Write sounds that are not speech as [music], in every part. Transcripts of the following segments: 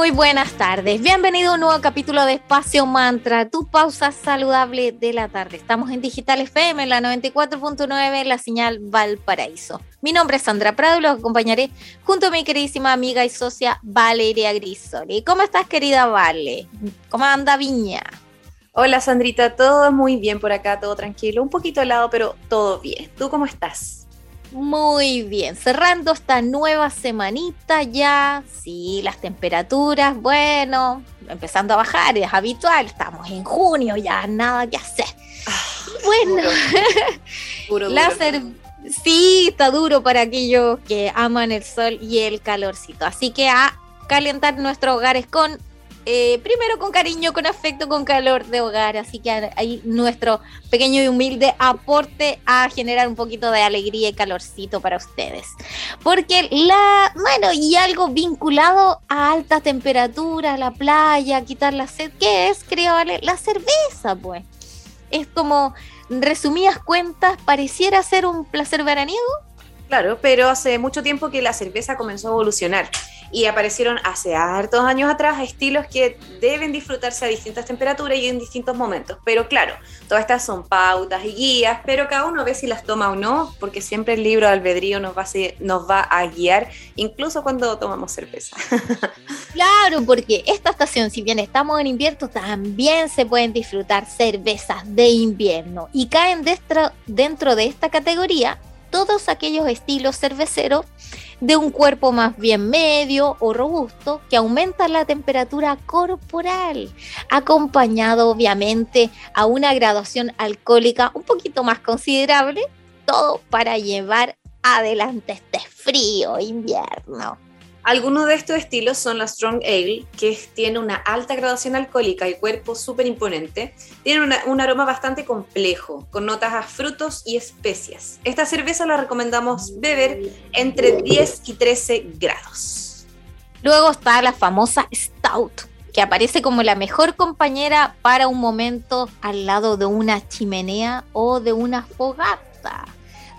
Muy buenas tardes, bienvenido a un nuevo capítulo de Espacio Mantra, tu pausa saludable de la tarde. Estamos en Digital FM, la 94.9, la señal Valparaíso. Mi nombre es Sandra Prado y los acompañaré junto a mi queridísima amiga y socia Valeria Grisoli. ¿Cómo estás, querida Vale? ¿Cómo anda Viña? Hola, Sandrita, todo muy bien por acá, todo tranquilo, un poquito helado, pero todo bien. ¿Tú cómo estás? Muy bien, cerrando esta nueva semanita ya, sí, las temperaturas, bueno, empezando a bajar, es habitual, estamos en junio, ya nada que hacer. Ah, bueno, duro, [laughs] sí, está duro para aquellos que aman el sol y el calorcito, así que a calentar nuestros hogares con eh, primero con cariño, con afecto, con calor de hogar. Así que ahí nuestro pequeño y humilde aporte a generar un poquito de alegría y calorcito para ustedes. Porque la, bueno, y algo vinculado a alta temperatura, la playa, quitar la sed, ¿qué es, creo? La cerveza, pues. Es como, resumidas cuentas, pareciera ser un placer veraniego. Claro, pero hace mucho tiempo que la cerveza comenzó a evolucionar y aparecieron hace hartos años atrás estilos que deben disfrutarse a distintas temperaturas y en distintos momentos. Pero claro, todas estas son pautas y guías, pero cada uno ve si las toma o no, porque siempre el libro de albedrío nos va a, guiar, incluso cuando tomamos cerveza. [laughs] Claro, porque esta estación, si bien estamos en invierno, también se pueden disfrutar cervezas de invierno y caen dentro de esta categoría todos aquellos estilos cerveceros de un cuerpo más bien medio o robusto que aumenta la temperatura corporal, acompañado obviamente a una graduación alcohólica un poquito más considerable, todo para llevar adelante este frío invierno. Algunos de estos estilos son la Strong Ale, que tiene una alta graduación alcohólica y cuerpo súper imponente. Tiene un aroma bastante complejo, con notas a frutos y especias. Esta cerveza la recomendamos beber entre 10 y 13 grados. Luego está la famosa Stout, que aparece como la mejor compañera para un momento al lado de una chimenea o de una fogata.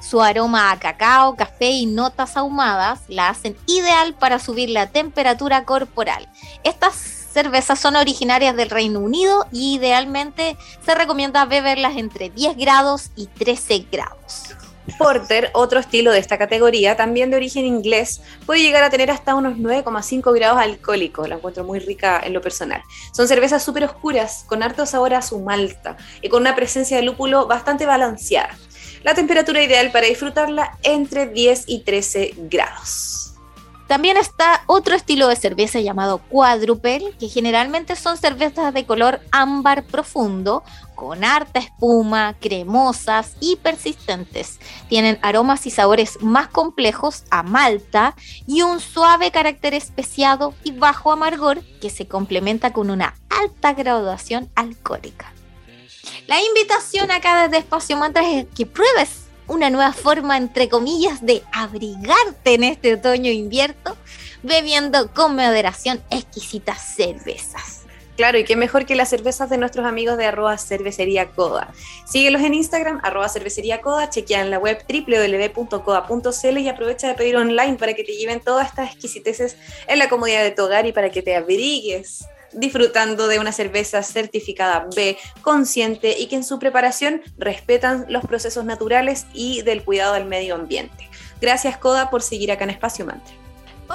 Su aroma a cacao, café y notas ahumadas la hacen ideal para subir la temperatura corporal. Estas cervezas son originarias del Reino Unido y idealmente se recomienda beberlas entre 10 grados y 13 grados. Porter, otro estilo de esta categoría, también de origen inglés, puede llegar a tener hasta unos 9,5 grados alcohólicos. La encuentro muy rica en lo personal. Son cervezas súper oscuras, con harto sabor a su malta y con una presencia de lúpulo bastante balanceada. La temperatura ideal para disfrutarla entre 10 y 13 grados. También está otro estilo de cerveza llamado quadruple, que generalmente son cervezas de color ámbar profundo, con harta espuma, cremosas y persistentes. Tienen aromas y sabores más complejos a malta y un suave carácter especiado y bajo amargor que se complementa con una alta graduación alcohólica. La invitación acá desde Espacio Mantra es que pruebes una nueva forma, entre comillas, de abrigarte en este otoño-invierno, bebiendo con moderación exquisitas cervezas. Claro, y qué mejor que las cervezas de nuestros amigos de arroba cervecería. Síguelos en Instagram, arroba cervecería la web www.coda.cl y aprovecha de pedir online para que te lleven todas estas exquisiteces en la comodidad de tu hogar y para que te abrigues disfrutando de una cerveza certificada B, consciente y que en su preparación respetan los procesos naturales y del cuidado del medio ambiente. Gracias Coda por seguir acá en Espacio Mantra.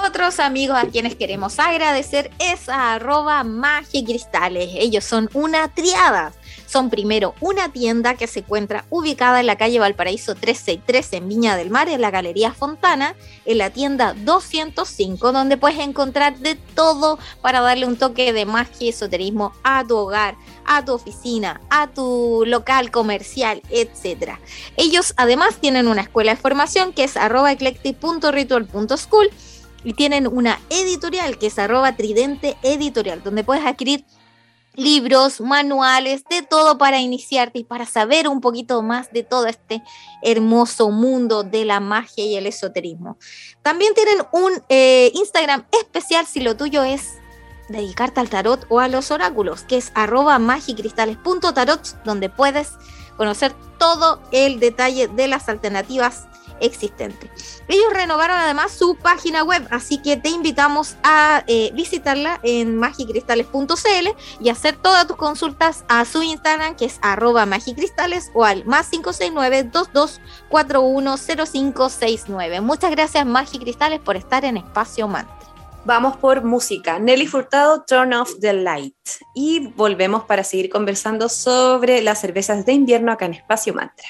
Otros amigos a quienes queremos agradecer es a arroba cristales. Ellos son una triada son primero una tienda que se encuentra ubicada en la calle Valparaíso 363 en Viña del Mar, en la Galería Fontana, en la tienda 205, donde puedes encontrar de todo para darle un toque de magia y esoterismo a tu hogar, a tu oficina, a tu local comercial, etc. Ellos además tienen una escuela de formación que es arroba eclectic.ritual.school y tienen una editorial que es arroba tridente editorial, donde puedes adquirir libros, manuales, de todo para iniciarte y para saber un poquito más de todo este hermoso mundo de la magia y el esoterismo. También tienen un eh, Instagram especial si lo tuyo es dedicarte al tarot o a los oráculos, que es arroba magicristales.tarot, donde puedes conocer todo el detalle de las alternativas existente. Ellos renovaron además su página web, así que te invitamos a eh, visitarla en magicristales.cl y hacer todas tus consultas a su Instagram, que es arroba magicristales o al más 569-22410569. Muchas gracias Magicristales por estar en Espacio Mantra. Vamos por música. Nelly Furtado, Turn Off the Light. Y volvemos para seguir conversando sobre las cervezas de invierno acá en Espacio Mantra.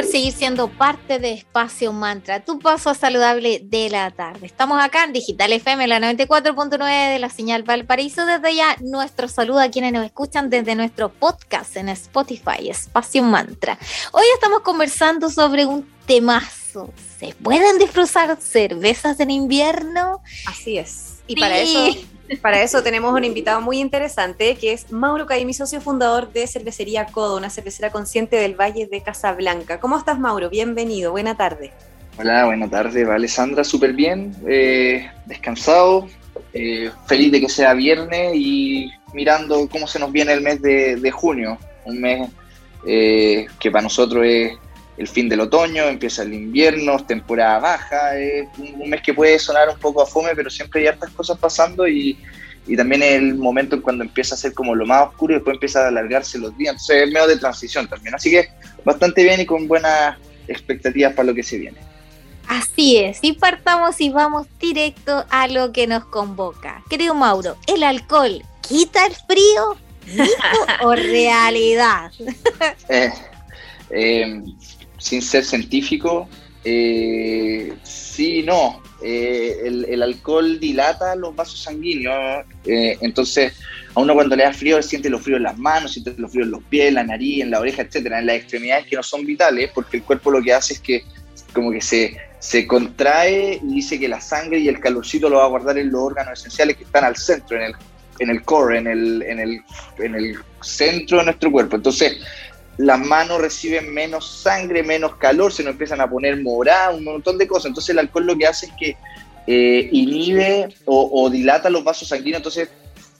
Por seguir siendo parte de Espacio Mantra, tu paso saludable de la tarde. Estamos acá en Digital FM, la 94.9 de la señal Valparaíso. Desde ya, nuestro saludo a quienes nos escuchan desde nuestro podcast en Spotify, Espacio Mantra. Hoy estamos conversando sobre un temazo. ¿Se pueden disfrutar cervezas en invierno? Así es. Y para eso para eso tenemos un invitado muy interesante que es Mauro mi socio fundador de Cervecería Codo, una cervecera consciente del Valle de Casablanca. ¿Cómo estás, Mauro? Bienvenido, buena tarde. Hola, buena tarde, Alessandra, súper bien, eh, descansado, eh, feliz de que sea viernes y mirando cómo se nos viene el mes de, junio, un mes eh, que para nosotros es el fin del otoño, empieza el invierno, temporada baja, es un, mes que puede sonar un poco a fome, pero siempre hay hartas cosas pasando y, y también es el momento en cuando empieza a ser como lo más oscuro y después empieza a alargarse los días, entonces es medio de transición también, así que bastante bien y con buenas expectativas para lo que se viene. Así es, y partamos y vamos directo a lo que nos convoca. Querido Mauro, ¿el alcohol quita el frío? [laughs] o realidad? eh, eh, sin ser científico, eh, sí, no. Eh, el, alcohol dilata los vasos sanguíneos, eh, entonces a uno cuando le da frío siente los fríos en las manos, siente los fríos en los pies, en la nariz, en la oreja, etcétera, en las extremidades que no son vitales, porque el cuerpo lo que hace es que como que se, se contrae y dice que la sangre y el calorcito lo va a guardar en los órganos esenciales que están al centro, en el, en el core, en el, en el, en el centro de nuestro cuerpo. Entonces, las manos reciben menos sangre, menos calor, se nos empiezan a poner morada, un montón de cosas. Entonces el alcohol lo que hace es que eh, inhibe o, dilata los vasos sanguíneos, entonces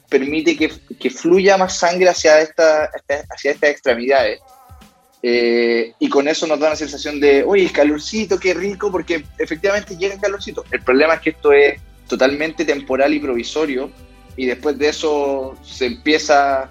permite que, fluya más sangre hacia, hacia estas extremidades. Eh, y con eso nos da una sensación de, oye, calorcito, qué rico, porque efectivamente llega el calorcito. El problema es que esto es totalmente temporal y provisorio, y después de eso se empieza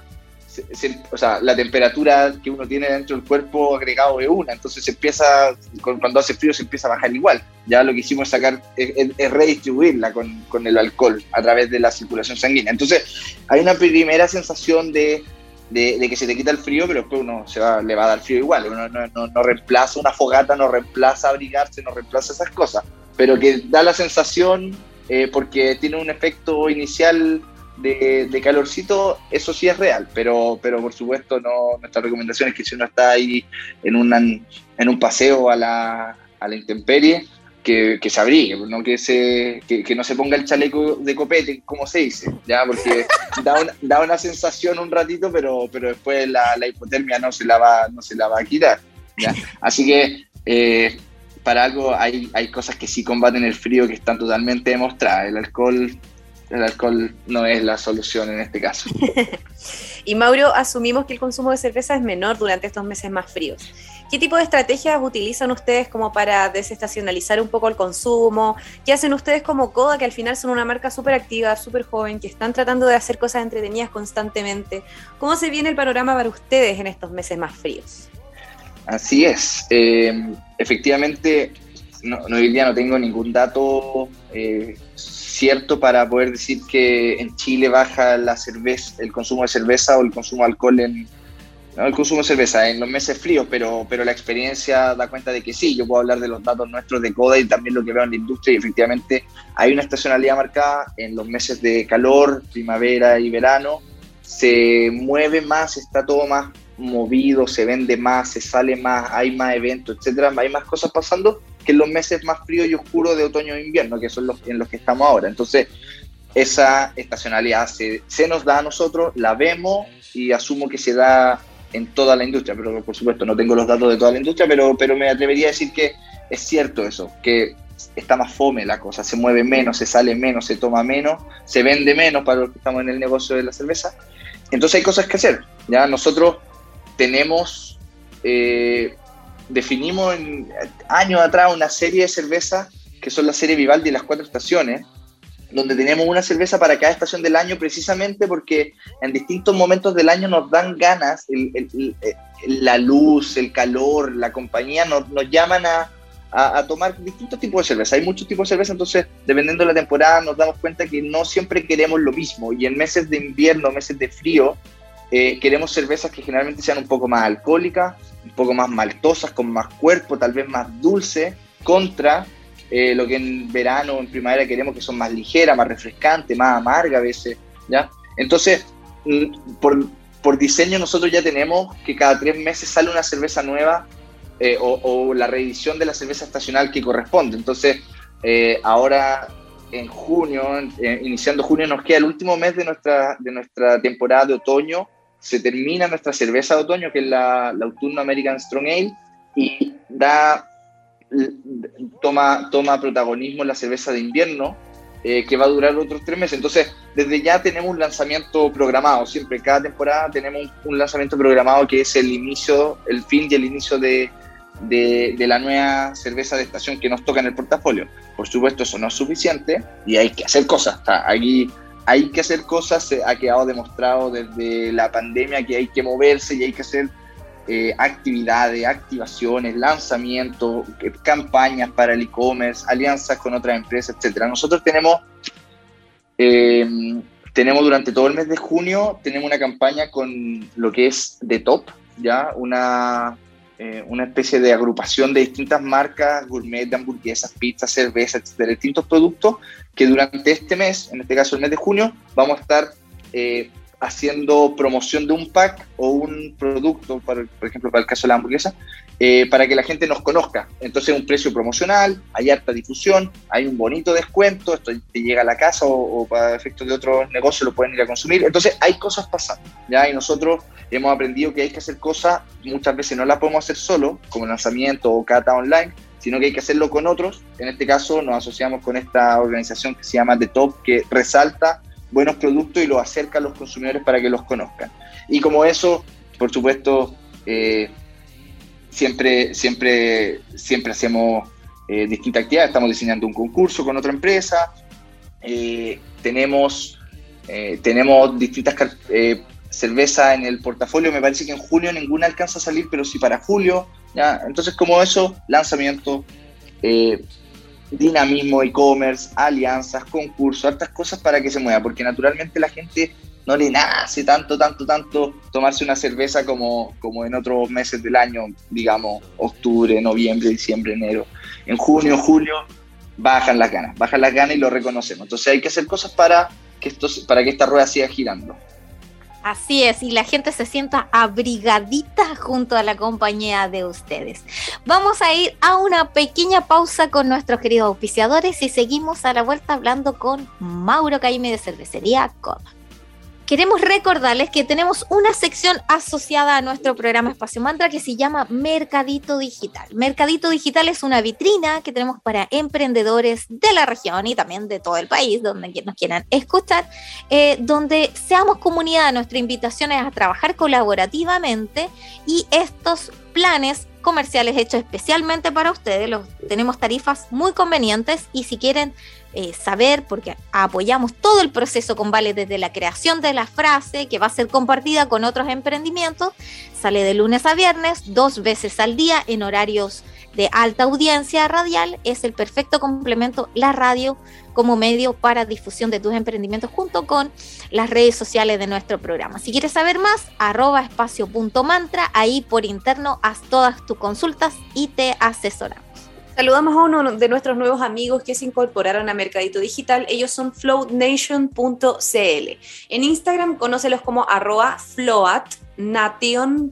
o sea, la temperatura que uno tiene dentro del cuerpo agregado es una, entonces se empieza, cuando hace frío se empieza a bajar igual. Ya lo que hicimos es sacar, es, redistribuirla con, con, el alcohol a través de la circulación sanguínea. Entonces hay una primera sensación de, de, que se te quita el frío, pero después uno se va, le va a dar frío igual. Uno no, no, no reemplaza una fogata, no reemplaza abrigarse, no reemplaza esas cosas, pero que da la sensación, eh, porque tiene un efecto inicial de, calorcito, eso sí es real, pero, pero por supuesto no, nuestra recomendación es que si uno está ahí en, en un paseo a la, a la intemperie, que, que, se abrigue, no que, se, que, no se ponga el chaleco de copete, como se dice, ¿ya? porque [laughs] da una, da una sensación un ratito, pero, pero después la, la, hipotermia no se la va, no se la va a quitar. ¿ya? Así que eh, para algo hay, hay cosas que sí combaten el frío que están totalmente demostradas. El alcohol el alcohol no es la solución en este caso. [laughs] y Mauro, asumimos que el consumo de cerveza es menor durante estos meses más fríos. ¿Qué tipo de estrategias utilizan ustedes como para desestacionalizar un poco el consumo? ¿Qué hacen ustedes como Coda, que al final son una marca súper activa, súper joven, que están tratando de hacer cosas entretenidas constantemente? ¿Cómo se viene el panorama para ustedes en estos meses más fríos? Así es. Eh, efectivamente, no, hoy día no tengo ningún dato eh, cierto para poder decir que en Chile baja la cerveza, el consumo de cerveza o el consumo de alcohol en el consumo de cerveza en los meses fríos, pero, pero la experiencia da cuenta de que sí, yo puedo hablar de los datos nuestros de CODA y también lo que veo en la industria y efectivamente hay una estacionalidad marcada en los meses de calor, primavera y verano, se mueve más, está todo más movido, se vende más, se sale más, hay más eventos, etcétera, hay más cosas pasando que en los meses más fríos y oscuros de otoño e invierno, que son los en los que estamos ahora. Entonces, esa estacionalidad se, se nos da a nosotros, la vemos y asumo que se da en toda la industria, pero por supuesto no tengo los datos de toda la industria, pero, pero me atrevería a decir que es cierto eso, que está más fome la cosa, se mueve menos, se sale menos, se toma menos, se vende menos para los que estamos en el negocio de la cerveza. Entonces hay cosas que hacer. Ya nosotros tenemos, eh, definimos en, años atrás una serie de cervezas que son la serie Vivaldi y las cuatro estaciones, donde tenemos una cerveza para cada estación del año precisamente porque en distintos momentos del año nos dan ganas, la luz, el calor, la compañía nos, llaman a, a, tomar distintos tipos de cerveza. Hay muchos tipos de cerveza, entonces dependiendo de la temporada nos damos cuenta que no siempre queremos lo mismo y en meses de invierno, meses de frío, eh, queremos cervezas que generalmente sean un poco más alcohólicas, un poco más maltosas, con más cuerpo, tal vez más dulce, contra eh, lo que en verano o en primavera queremos que son más ligeras, más refrescantes, más amargas a veces, ¿ya? Entonces, mm, por, por diseño nosotros ya tenemos que cada tres meses sale una cerveza nueva eh, o, la reedición de la cerveza estacional que corresponde. Entonces, eh, ahora en junio, iniciando junio, nos queda el último mes de nuestra, de nuestra temporada de otoño. Se termina nuestra cerveza de otoño, que es la, la Autumn American Strong Ale, y da toma, toma protagonismo la cerveza de invierno, eh, que va a durar otros tres meses. Entonces, desde ya tenemos un lanzamiento programado, siempre, cada temporada tenemos un, lanzamiento programado que es el inicio, el fin y el inicio de, de, la nueva cerveza de estación que nos toca en el portafolio. Por supuesto, eso no es suficiente y hay que hacer cosas. Aquí hay que hacer cosas, se ha quedado demostrado desde la pandemia que hay que moverse y hay que hacer eh, actividades, activaciones, lanzamientos, eh, campañas para el e-commerce, alianzas con otras empresas, etcétera. Nosotros tenemos, eh, tenemos durante todo el mes de junio, tenemos una campaña con lo que es The Top, ya una, una especie de agrupación de distintas marcas, gourmet de hamburguesas, pizzas, cervezas, etcétera, distintos productos que durante este mes, en este caso el mes de junio, vamos a estar haciendo promoción de un pack o un producto, por ejemplo, para el caso de la hamburguesa, eh, para que la gente nos conozca. Entonces, un precio promocional, hay harta difusión, hay un bonito descuento, esto te llega a la casa o, para efectos de otros negocios lo pueden ir a consumir. Entonces, hay cosas pasando, ¿ya? Y nosotros hemos aprendido que hay que hacer cosas, muchas veces no las podemos hacer solo, como lanzamiento o cata online, sino que hay que hacerlo con otros. En este caso, nos asociamos con esta organización que se llama The Top, que resalta buenos productos y los acerca a los consumidores para que los conozcan. Y como eso, por supuesto, eh, siempre, siempre, siempre hacemos eh, distintas actividades. Estamos diseñando un concurso con otra empresa. Eh, tenemos, tenemos distintas cervezas en el portafolio. Me parece que en junio ninguna alcanza a salir, pero sí para julio. ¿ya? Entonces, como eso, lanzamiento dinamismo e-commerce, alianzas, concursos, hartas cosas para que se mueva, porque naturalmente la gente no le nace tanto, tanto, tanto tomarse una cerveza como, como en otros meses del año, digamos, octubre, noviembre, diciembre, enero. En junio, julio, bajan las ganas, bajan las ganas y lo reconocemos. Entonces hay que hacer cosas para que, esto, para que esta rueda siga girando. Así es, y la gente se sienta abrigadita junto a la compañía de ustedes. Vamos a ir a una pequeña pausa con nuestros queridos auspiciadores y seguimos a la vuelta hablando con Mauro Caime de Cervecería Coda. Queremos recordarles que tenemos una sección asociada a nuestro programa Espacio Mantra que se llama Mercadito Digital. Mercadito Digital es una vitrina que tenemos para emprendedores de la región y también de todo el país, donde nos quieran escuchar, eh, donde seamos comunidad. Nuestra invitación es a trabajar colaborativamente y estos planes comerciales hechos especialmente para ustedes. Los, tenemos tarifas muy convenientes y si quieren eh, saber, porque apoyamos todo el proceso con Vale desde la creación de la frase que va a ser compartida con otros emprendimientos. Sale de lunes a viernes, dos veces al día en horarios de alta audiencia radial. Es el perfecto complemento la radio como medio para difusión de tus emprendimientos junto con las redes sociales de nuestro programa. Si quieres saber más, arroba espacio.mantra, ahí por interno haz todas tus consultas y te asesoramos. Saludamos a uno de nuestros nuevos amigos que se incorporaron a Mercadito Digital. Ellos son floatnation.cl. En Instagram conócelos como arroba floatnation.cl.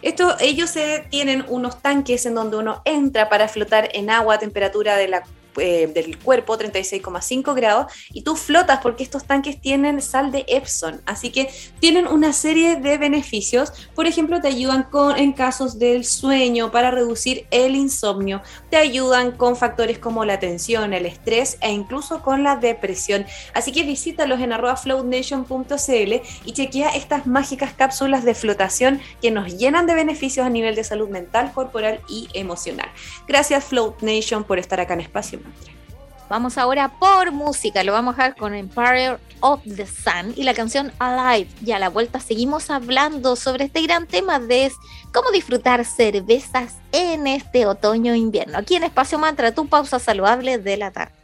Esto, ellos tienen unos tanques en donde uno entra para flotar en agua a temperatura de la eh, del cuerpo, 36,5 grados, y tú flotas porque estos tanques tienen sal de Epson, así que tienen una serie de beneficios. Por ejemplo, te ayudan con, en casos del sueño para reducir el insomnio, te ayudan con factores como la tensión, el estrés e incluso con la depresión. Así que visítalos en arroba floatnation.cl y chequea estas mágicas cápsulas de flotación que nos llenan de beneficios a nivel de salud mental, corporal y emocional. Gracias Float Nation por estar acá en Espacio Vamos ahora por música, lo vamos a dejar con Empire of the Sun y la canción Alive. Y a la vuelta seguimos hablando sobre este gran tema de cómo disfrutar cervezas en este otoño-invierno. Aquí en Espacio Mantra, tu pausa saludable de la tarde.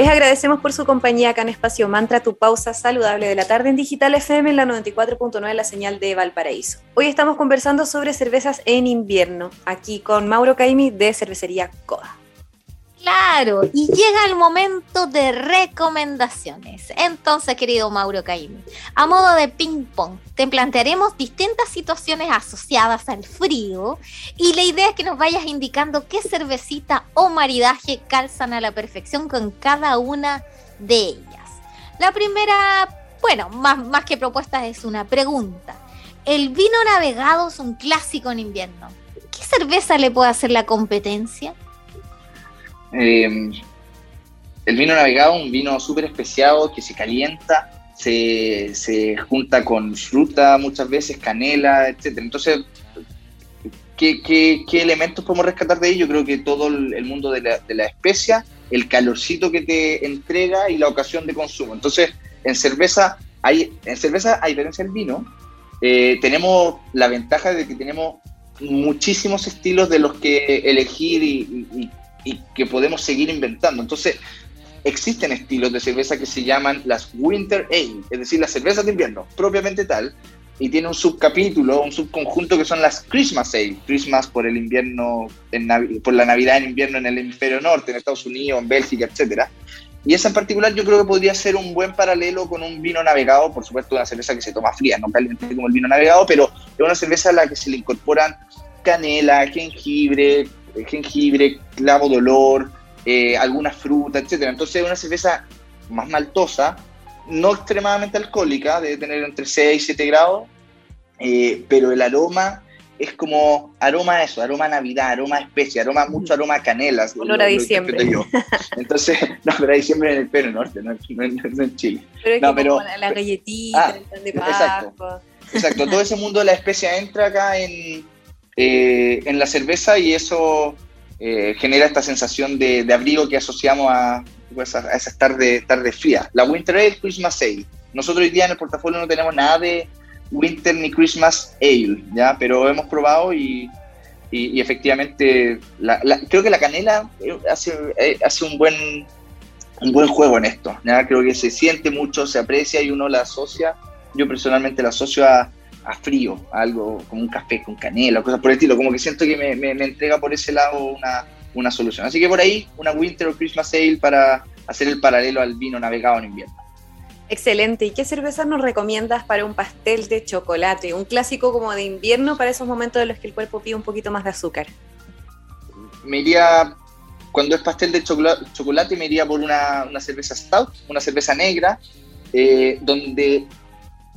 Agradecemos por su compañía acá en Espacio Mantra, tu pausa saludable de la tarde en Digital FM en la 94.9, la señal de Valparaíso. Hoy estamos conversando sobre cervezas en invierno, aquí con Mauro Caimi de Cervecería Coda. Claro, y llega el momento de recomendaciones. Entonces, querido Mauro Caimi, a modo de ping-pong, te plantearemos distintas situaciones asociadas al frío y la idea es que nos vayas indicando qué cervecita o maridaje calzan a la perfección con cada una de ellas. La primera, bueno, más, más que propuesta es una pregunta. El vino navegado es un clásico en invierno. ¿Qué cerveza le puede hacer la competencia? Eh, el vino navegado, un vino súper especiado que se calienta, se, se, junta con fruta muchas veces, canela, etc. Entonces, ¿qué, qué, qué elementos podemos rescatar de ello? Yo creo que todo el mundo de la, de la especia, el calorcito que te entrega y la ocasión de consumo. Entonces, en cerveza, hay, en cerveza, a diferencia del vino, eh, tenemos la ventaja de que tenemos muchísimos estilos de los que elegir y, y que podemos seguir inventando. Entonces, existen estilos de cerveza que se llaman las Winter Ale, es decir, las cervezas de invierno, propiamente tal, y tiene un subcapítulo, un subconjunto que son las Christmas Ale, Christmas por el invierno, en por la Navidad en invierno en el hemisferio norte, en Estados Unidos, en Bélgica, etcétera. Y esa en particular yo creo que podría ser un buen paralelo con un vino navegado, por supuesto una cerveza que se toma fría, no caliente como el vino navegado, pero es una cerveza a la que se le incorporan canela, jengibre, jengibre, clavo de olor, eh, alguna fruta, etcétera. Entonces es una cerveza más maltosa, no extremadamente alcohólica, debe tener entre 6 y 7 grados, eh, pero el aroma es como aroma a eso, aroma a Navidad, aroma a especia, aroma mucho aroma a canelas. Olor a diciembre. Yo. Entonces, [laughs] no, pero a diciembre en el pelo norte, no, no, no en Chile. Pero es no, que pero, como la galletita, ah, el pan de exacto. Pascua. Exacto, todo ese mundo de la especia entra acá en, eh, en la cerveza y eso eh, genera esta sensación de, de, abrigo que asociamos a, pues, a, esas tardes tarde frías. La Winter Ale, Christmas Ale. Nosotros hoy día en el portafolio no tenemos nada de Winter ni Christmas Ale, ¿ya? pero hemos probado y, y, y efectivamente la, la, creo que la canela hace, eh, hace un buen un buen juego en esto. ¿ya? Creo que se siente mucho, se aprecia y uno la asocia. Yo personalmente la asocio a, a frío, a algo como un café con canela, cosas por el estilo, como que siento que me, me, me, entrega por ese lado una, una solución. Así que por ahí una Winter o Christmas Ale para hacer el paralelo al vino navegado en invierno. Excelente. ¿Y qué cervezas nos recomiendas para un pastel de chocolate? Un clásico como de invierno para esos momentos en los que el cuerpo pide un poquito más de azúcar. Me iría, cuando es pastel de chocolate, chocolate me iría por una, una cerveza stout, una cerveza negra, eh, donde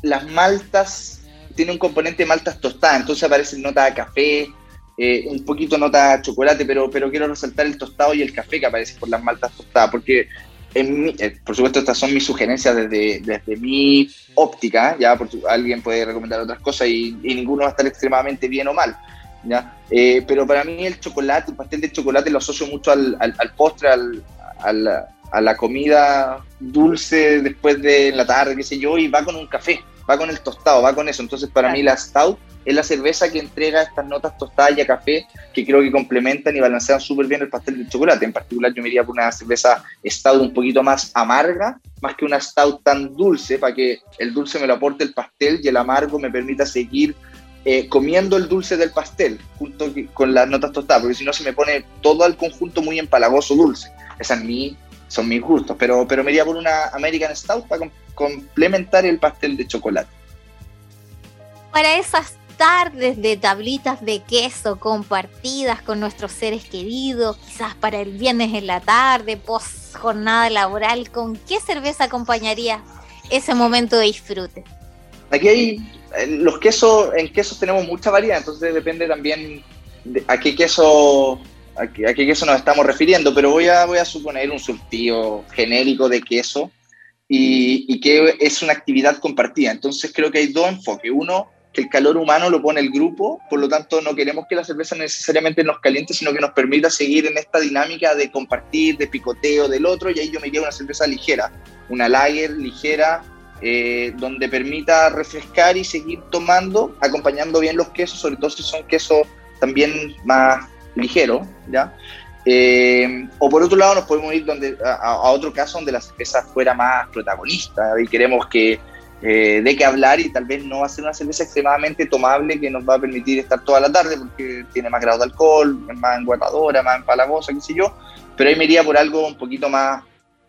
las maltas tiene un componente de maltas tostadas, entonces aparece nota de café, eh, un poquito nota chocolate, pero, pero quiero resaltar el tostado y el café que aparece por las maltas tostadas, porque en mi, eh, por supuesto estas son mis sugerencias desde, desde mi óptica, ya por, alguien puede recomendar otras cosas y, y, ninguno va a estar extremadamente bien o mal. ¿ya? Eh, pero para mí el chocolate, el pastel de chocolate lo asocio mucho al, al, al postre, al, al, a la comida dulce después de la tarde, qué sé yo, y va con un café va con el tostado, va con eso. Entonces, para claro. mí, la Stout es la cerveza que entrega estas notas tostadas y a café que creo que complementan y balancean súper bien el pastel de chocolate. En particular, yo me iría por una cerveza Stout un poquito más amarga, más que una Stout tan dulce, para que el dulce me lo aporte el pastel y el amargo me permita seguir eh, comiendo el dulce del pastel junto con las notas tostadas, porque si no se me pone todo el conjunto muy empalagoso dulce. Esa es mi, son mis gustos, pero, pero me iría por una American Stout para complementar el pastel de chocolate. Para esas tardes de tablitas de queso compartidas con nuestros seres queridos, quizás para el viernes en la tarde, post jornada laboral, ¿con qué cerveza acompañaría ese momento de disfrute? Aquí hay los quesos, en quesos tenemos mucha variedad, entonces depende también de a qué queso a qué, a queso nos estamos refiriendo, pero voy a, suponer un surtido genérico de queso y, y, que es una actividad compartida. Entonces creo que hay dos enfoques. Uno, que el calor humano lo pone el grupo, por lo tanto no queremos que la cerveza necesariamente nos caliente, sino que nos permita seguir en esta dinámica de compartir, de picoteo del otro, y ahí yo me iría una cerveza ligera, una lager ligera, eh, donde permita refrescar y seguir tomando, acompañando bien los quesos, sobre todo si son quesos también más ligeros, ¿ya? Eh, o por otro lado nos podemos ir donde, a, otro caso donde la cerveza fuera más protagonista y queremos que eh, de qué hablar y tal vez no va a ser una cerveza extremadamente tomable que nos va a permitir estar toda la tarde porque tiene más grado de alcohol, es más enguarradora, más empalagosa, qué sé yo, pero ahí me iría por algo un poquito más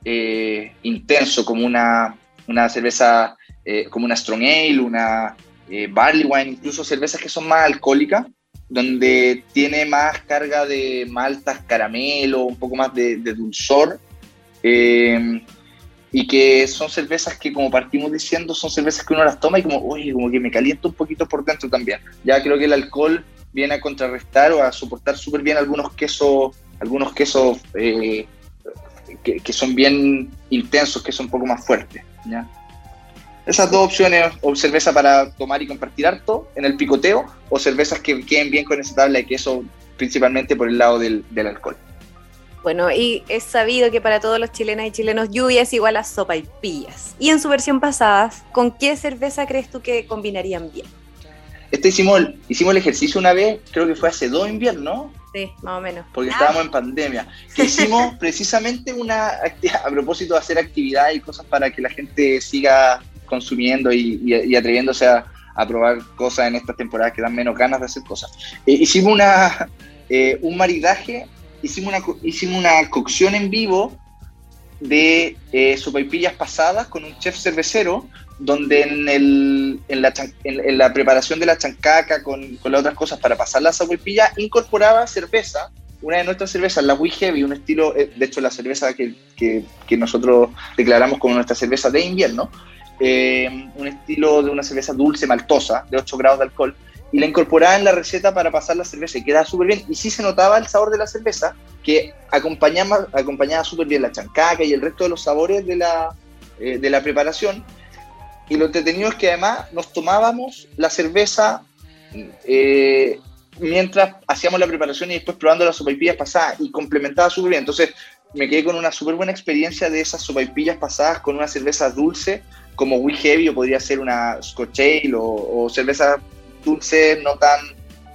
eh, intenso, como una, una cerveza, como una Strong Ale, una Barley Wine, incluso cervezas que son más alcohólicas, donde tiene más carga de maltas, caramelo, un poco más de, dulzor, eh, y que son cervezas que, como partimos diciendo, son cervezas que uno las toma y como, oye, como que me calienta un poquito por dentro también. Ya creo que el alcohol viene a contrarrestar o a soportar súper bien algunos quesos, algunos quesos eh, que, son bien intensos, que son un poco más fuertes. ¿ya? Esas dos opciones, o cerveza para tomar y compartir harto en el picoteo, o cervezas que queden bien con esa tabla de queso, principalmente por el lado del, alcohol. Bueno, y es sabido que para todos los chilenas y chilenos lluvia es igual a sopa y pillas. Y en su versión pasada, ¿con qué cerveza crees tú que combinarían bien? Este hicimos, hicimos el ejercicio una vez, creo que fue hace dos inviernos. Sí, más o menos. Porque estábamos en pandemia. Que [laughs] hicimos precisamente una a propósito de hacer actividades y cosas para que la gente siga consumiendo y, atreviéndose a, probar cosas en estas temporadas que dan menos ganas de hacer cosas. Eh, hicimos una, eh, un maridaje, hicimos una, hicimos una cocción en vivo de eh, sopaipillas pasadas con un chef cervecero, donde en, el, en, la, en, la, preparación de la chancaca con, con las otras cosas para pasar la sopaipilla incorporaba cerveza, una de nuestras cervezas, la We Heavy, un estilo, de hecho la cerveza que, que, que nosotros declaramos como nuestra cerveza de invierno, eh, un estilo de una cerveza dulce maltosa de 8 grados de alcohol y la incorporaba en la receta para pasar la cerveza y quedaba súper bien y sí se notaba el sabor de la cerveza que acompañaba, acompañaba súper bien la chancaca y el resto de los sabores de la, eh, de la preparación y lo entretenido es que además nos tomábamos la cerveza eh, mientras hacíamos la preparación y después probando las sopaipillas pasadas y complementaba súper bien. Entonces me quedé con una súper buena experiencia de esas sopaipillas pasadas con una cerveza dulce como We Heavy o podría ser una Scotch Ale o, cerveza dulce no tan,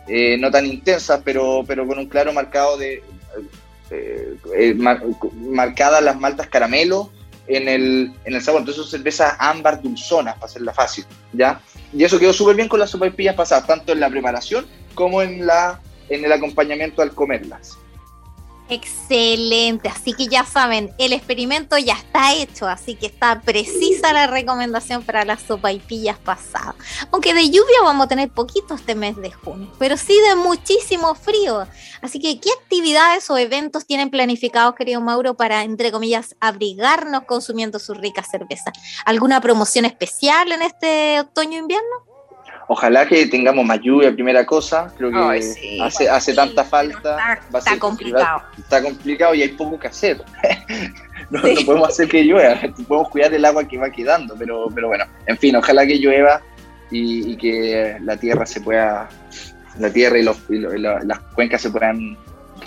eh, no tan intensa, pero, pero con un claro marcado de eh, eh, marcadas las maltas caramelo en el, en el sabor. Entonces son cervezas ámbar dulzonas, para hacerla fácil, ¿ya? Y eso quedó súper bien con las sopaipillas pasadas, tanto en la preparación como en, la, en el acompañamiento al comerlas. Excelente, así que ya saben, el experimento ya está hecho, así que está precisa la recomendación para las sopaipillas pasadas. Aunque de lluvia vamos a tener poquito este mes de junio, pero sí de muchísimo frío. Así que, ¿qué actividades o eventos tienen planificados, querido Mauro, para, entre comillas, abrigarnos consumiendo su rica cerveza? ¿Alguna promoción especial en este otoño-invierno? Ojalá que tengamos más lluvia, primera cosa. Creo que hace, hace tanta falta. Está, complicado. Está complicado y hay poco que hacer. [laughs] no, podemos hacer que llueva. [laughs] Podemos cuidar el agua que va quedando. Pero, pero bueno, en fin, ojalá que llueva y, que la tierra se pueda. La tierra y, las cuencas se puedan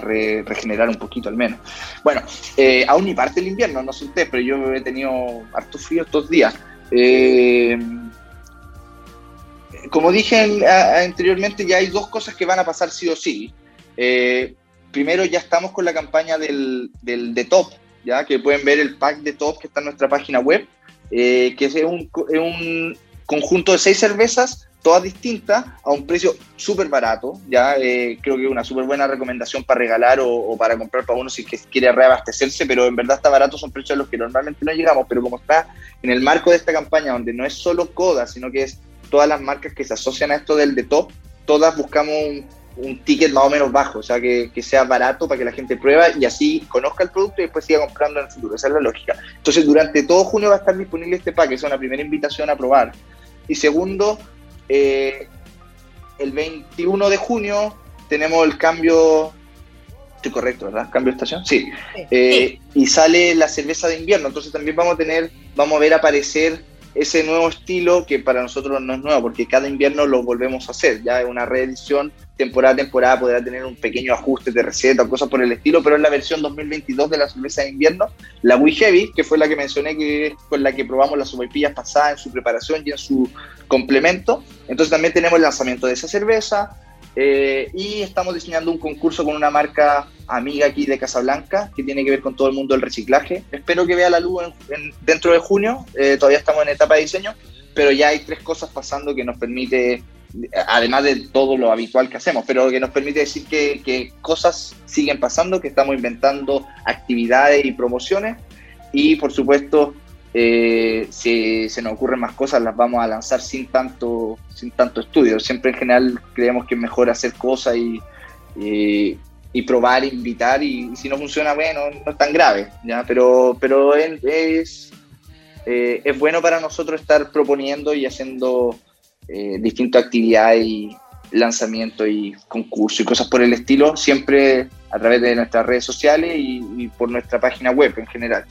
regenerar un poquito al menos. Bueno, eh, aún ni parte el invierno, no sé ustedes, pero yo he tenido harto frío estos días. Eh, como dije anteriormente, ya hay dos cosas que van a pasar sí o sí. Eh, primero, ya estamos con la campaña del, del de Top, ya que pueden ver el pack de Top que está en nuestra página web, eh, que es un, un, conjunto de seis cervezas, todas distintas, a un precio súper barato. Ya eh, creo que es una súper buena recomendación para regalar o, para comprar para uno si quiere reabastecerse, pero en verdad está barato, son precios a los que normalmente no llegamos. Pero como está en el marco de esta campaña, donde no es solo Coda, sino que es todas las marcas que se asocian a esto del de top, todas buscamos un, ticket más o menos bajo, o sea, que, sea barato para que la gente prueba y así conozca el producto y después siga comprando en el futuro. Esa es la lógica. Entonces, durante todo junio va a estar disponible este pack, es una primera invitación a probar. Y segundo, eh, el 21 de junio tenemos el cambio Estoy correcto, ¿verdad? Cambio de estación. Sí. Eh, y sale la cerveza de invierno. Entonces también vamos a tener, vamos a ver aparecer ese nuevo estilo que para nosotros no es nuevo, porque cada invierno lo volvemos a hacer. Ya es una reedición, temporada a temporada podrá tener un pequeño ajuste de receta o cosas por el estilo, pero es la versión 2022 de la cerveza de invierno, la We Heavy, que fue la que mencioné, que es con la que probamos las sopaipillas pasadas en su preparación y en su complemento. Entonces también tenemos el lanzamiento de esa cerveza. Eh, y estamos diseñando un concurso con una marca amiga aquí de Casablanca que tiene que ver con todo el mundo del reciclaje. Espero que vea la luz dentro de junio, eh, todavía estamos en etapa de diseño, pero ya hay tres cosas pasando que nos permite, además de todo lo habitual que hacemos, pero que nos permite decir que, que cosas siguen pasando, que estamos inventando actividades y promociones y por supuesto eh, si se nos ocurren más cosas, las vamos a lanzar sin tanto, sin tanto estudio. Siempre en general creemos que es mejor hacer cosas y, y, probar, invitar, y, si no funciona, bueno, no es tan grave, ¿ya? Pero, pero es, eh, es bueno para nosotros estar proponiendo y haciendo eh, distintas actividades y lanzamientos y concursos y cosas por el estilo, siempre a través de nuestras redes sociales y, por nuestra página web en general.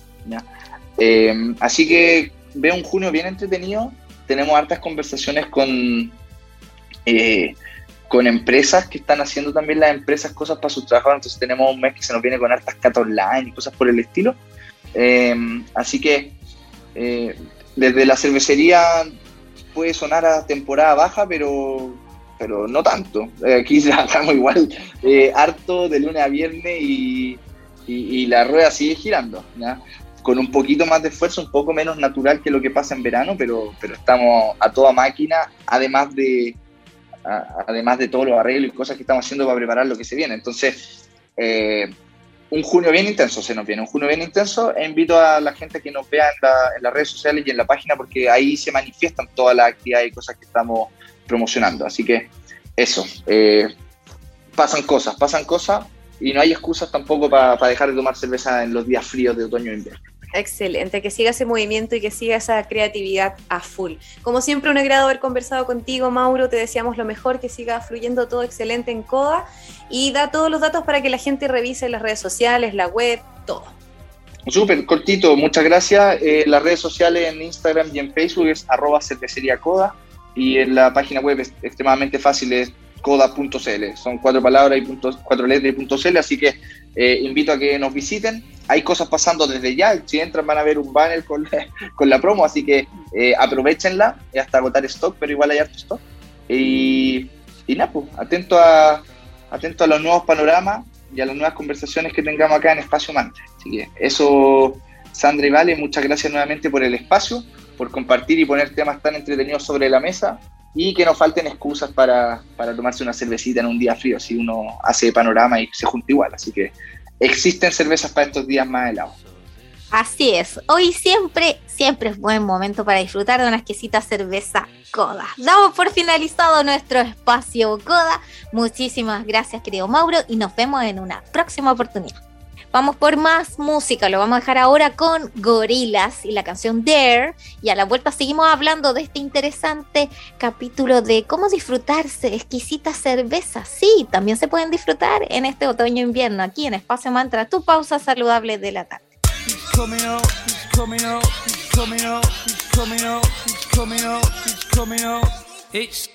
Eh, así que veo un junio bien entretenido. Tenemos hartas conversaciones con, eh, con empresas que están haciendo también las empresas cosas para sus trabajadores. Entonces tenemos un mes que se nos viene con hartas cat online y cosas por el estilo. Eh, así que desde la cervecería puede sonar a temporada baja, pero pero no tanto. aquí [laughs] ya estamos igual harto de lunes a viernes y, y, la rueda sigue girando. ¿ya? Con un poquito más de esfuerzo, un poco menos natural que lo que pasa en verano, pero, pero estamos a toda máquina, además de, además de todos los arreglos y cosas que estamos haciendo para preparar lo que se viene. Entonces, eh, un junio bien intenso se nos viene, un junio bien intenso. E invito a la gente que nos vea en, las redes sociales y en la página, porque ahí se manifiestan todas las actividades y cosas que estamos promocionando. Así que eso, eh, pasan cosas, pasan cosas y no hay excusas tampoco para dejar de tomar cerveza en los días fríos de otoño e invierno. Excelente, que siga ese movimiento y que siga esa creatividad a full. Como siempre, un agrado haber conversado contigo, Mauro. Te deseamos lo mejor, que siga fluyendo todo excelente en CODA y da todos los datos para que la gente revise las redes sociales, la web, todo. Súper cortito, muchas gracias. Eh, las redes sociales en Instagram y en Facebook es arroba cervecería Coda y en la página web es extremadamente fácil, es coda.cl. Son cuatro palabras y cuatro letras y .cl, así que eh, invito a que nos visiten. Hay cosas pasando desde ya. Si entran van a ver un banner con la, [laughs] con la promo, así que eh, aprovechenla hasta agotar stock, pero igual hay harto stock. Y, y nada, pues, atento a, atento a los nuevos panoramas y a las nuevas conversaciones que tengamos acá en Espacio Mantra. Así que eso, Sandra y Vale, muchas gracias nuevamente por el espacio, por compartir y poner temas tan entretenidos sobre la mesa y que no falten excusas para, para, tomarse una cervecita en un día frío, si uno hace panorama y se junta igual. Así que existen cervezas para estos días más helados. Así es, hoy siempre, siempre es buen momento para disfrutar de una exquisita cerveza Coda. Damos por finalizado nuestro espacio Coda. Muchísimas gracias, querido Mauro, y nos vemos en una próxima oportunidad. Vamos por más música, lo vamos a dejar ahora con Gorilas y la canción Dare. Y a la vuelta seguimos hablando de este interesante capítulo de cómo disfrutarse exquisitas cervezas. Sí, también se pueden disfrutar en este otoño-invierno e aquí en Espacio Mantra, tu pausa saludable de la tarde. It's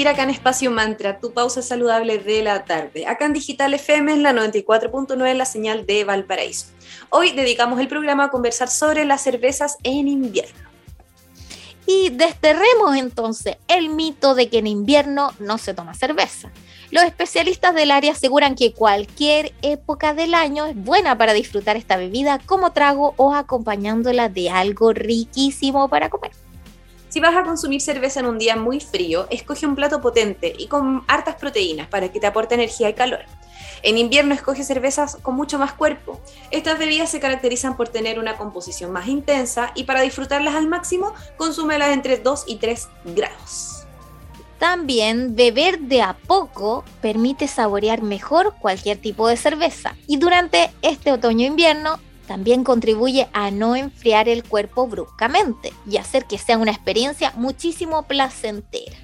seguir acá en Espacio Mantra, tu pausa saludable de la tarde. Acá en Digital FM es la 94.9, la señal de Valparaíso. Hoy dedicamos el programa a conversar sobre las cervezas en invierno. Y desterremos entonces el mito de que en invierno no se toma cerveza. Los especialistas del área aseguran que cualquier época del año es buena para disfrutar esta bebida como trago o acompañándola de algo riquísimo para comer. Si vas a consumir cerveza en un día muy frío, escoge un plato potente y con hartas proteínas para que te aporte energía y calor. En invierno escoge cervezas con mucho más cuerpo. Estas bebidas se caracterizan por tener una composición más intensa y para disfrutarlas al máximo, consúmelas entre 2 y 3 grados. También beber de a poco permite saborear mejor cualquier tipo de cerveza y durante este otoño-invierno también contribuye a no enfriar el cuerpo bruscamente y hacer que sea una experiencia muchísimo placentera.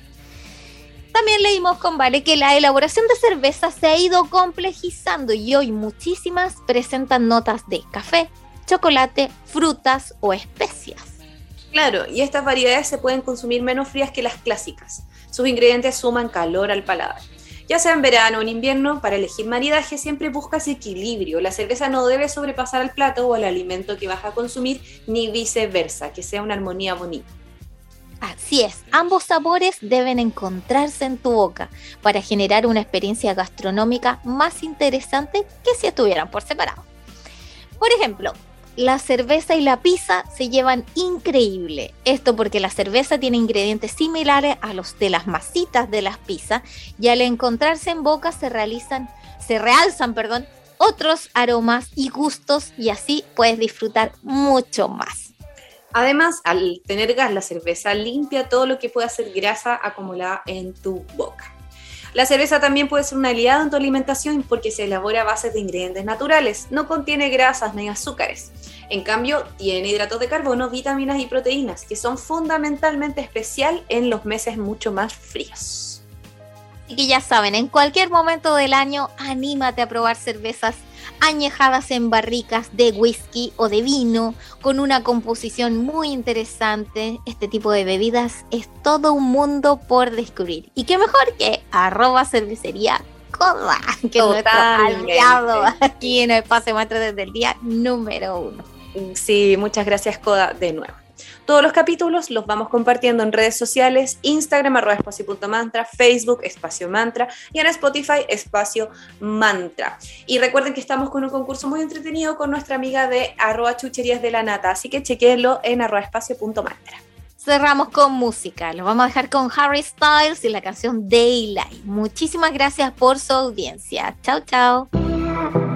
También leímos con Vale que la elaboración de cerveza se ha ido complejizando y hoy muchísimas presentan notas de café, chocolate, frutas o especias. Claro, y estas variedades se pueden consumir menos frías que las clásicas. Sus ingredientes suman calor al paladar. Ya sea en verano o en invierno, para elegir maridaje siempre buscas equilibrio. La cerveza no debe sobrepasar al plato o al alimento que vas a consumir, ni viceversa, que sea una armonía bonita. Así es, ambos sabores deben encontrarse en tu boca para generar una experiencia gastronómica más interesante que si estuvieran por separado. Por ejemplo, la cerveza y la pizza se llevan increíble. Esto porque la cerveza tiene ingredientes similares a los de las masitas de las pizzas y al encontrarse en boca se realizan, se realzan, perdón, otros aromas y gustos y así puedes disfrutar mucho más. Además, al tener gas, la cerveza limpia todo lo que pueda ser grasa acumulada en tu boca. La cerveza también puede ser un aliado en tu alimentación porque se elabora a base de ingredientes naturales, no contiene grasas ni azúcares. En cambio, tiene hidratos de carbono, vitaminas y proteínas, que son fundamentalmente especial en los meses mucho más fríos. Y que ya saben, en cualquier momento del año, anímate a probar cervezas añejadas en barricas de whisky o de vino, con una composición muy interesante. Este tipo de bebidas es todo un mundo por descubrir. Y qué mejor que arroba cervecería Coda, que es nuestro aliado aquí en el Pase Maestro desde el día número uno. Sí, muchas gracias Coda de nuevo. Todos los capítulos los vamos compartiendo en redes sociales, Instagram, arroba espacio.mantra, Facebook, espacio mantra, y en Spotify, espacio mantra. Y recuerden que estamos con un concurso muy entretenido con nuestra amiga de arroba chucherías de la nata, así que chequenlo en arroba espacio.mantra. Cerramos con música, lo vamos a dejar con Harry Styles y la canción Daylight. Muchísimas gracias por su audiencia. Chao, chao.